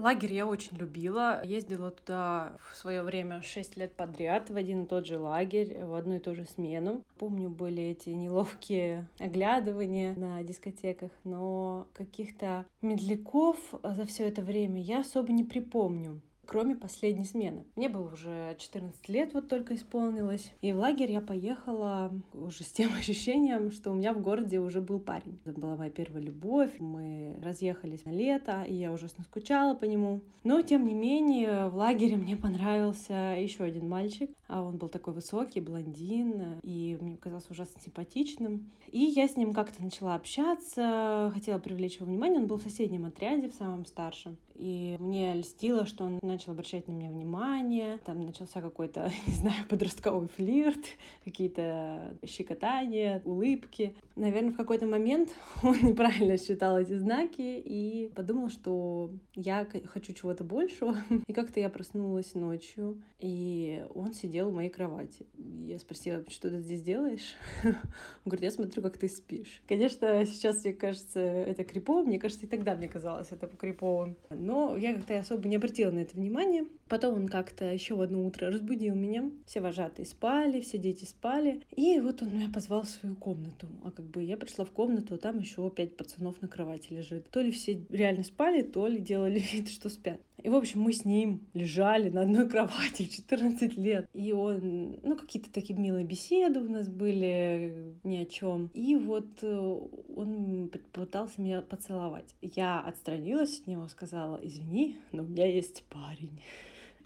Лагерь я очень любила. Ездила туда в свое время 6 лет подряд в один и тот же лагерь, в одну и ту же смену. Помню, были эти неловкие оглядывания на дискотеках, но каких-то медляков за все это время я особо не припомню кроме последней смены. Мне было уже 14 лет, вот только исполнилось. И в лагерь я поехала уже с тем ощущением, что у меня в городе уже был парень. Это была моя первая любовь. Мы разъехались на лето, и я ужасно скучала по нему. Но, тем не менее, в лагере мне понравился еще один мальчик. А он был такой высокий, блондин, и мне казался ужасно симпатичным. И я с ним как-то начала общаться, хотела привлечь его внимание. Он был в соседнем отряде, в самом старшем. И мне льстило, что он начал обращать на меня внимание. Там начался какой-то, не знаю, подростковый флирт, какие-то щекотания, улыбки. Наверное, в какой-то момент он неправильно считал эти знаки и подумал, что я хочу чего-то большего. И как-то я проснулась ночью, и он сидел в моей кровати. Я спросила, что ты здесь делаешь? Он говорит, я смотрю, как ты спишь. Конечно, сейчас мне кажется это крипово, мне кажется, и тогда мне казалось это криповым но я как-то особо не обратила на это внимание. Потом он как-то еще в одно утро разбудил меня. Все вожатые спали, все дети спали. И вот он меня позвал в свою комнату. А как бы я пришла в комнату, а там еще пять пацанов на кровати лежит. То ли все реально спали, то ли делали вид, что спят. И, в общем, мы с ним лежали на одной кровати 14 лет. И он, ну, какие-то такие милые беседы у нас были ни о чем. И вот э, он пытался меня поцеловать. Я отстранилась от него, сказала, извини, но у меня есть парень.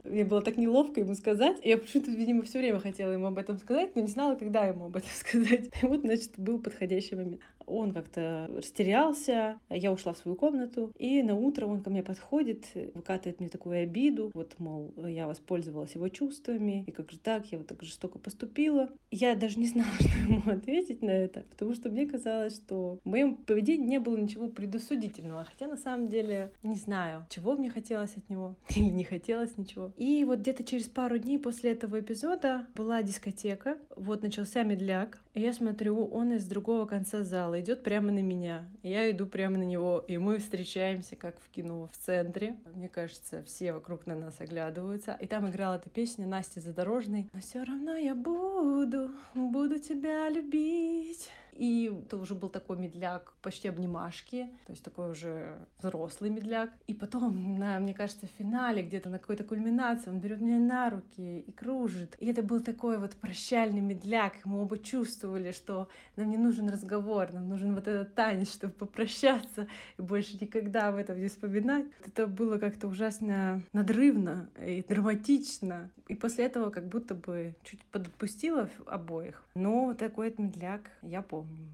Мне было так неловко ему сказать. Я почему-то, видимо, все время хотела ему об этом сказать, но не знала, когда ему об этом сказать. И вот, значит, был подходящий момент. Он как-то растерялся, я ушла в свою комнату, и на утро он ко мне подходит, выкатывает мне такую обиду, вот, мол, я воспользовалась его чувствами, и как же так, я вот так жестоко поступила. Я даже не знала, что ему ответить на это, потому что мне казалось, что в моем поведении не было ничего предусудительного, хотя на самом деле не знаю, чего мне хотелось от него или не хотелось ничего. И вот где-то через пару дней после этого эпизода была дискотека, вот начался медляк, и я смотрю, он из другого конца зала идет прямо на меня. Я иду прямо на него, и мы встречаемся, как в кино, в центре. Мне кажется, все вокруг на нас оглядываются. И там играла эта песня Насти Задорожной. Но все равно я буду, буду тебя любить. И это уже был такой медляк, почти обнимашки, то есть такой уже взрослый медляк. И потом, на, мне кажется, в финале, где-то на какой-то кульминации, он берет меня на руки и кружит. И это был такой вот прощальный медляк. Мы оба чувствовали, что нам не нужен разговор, нам нужен вот этот танец, чтобы попрощаться и больше никогда об этом не вспоминать. Это было как-то ужасно надрывно и драматично. И после этого как будто бы чуть подпустила обоих. Но такой медляк я помню. Tchau.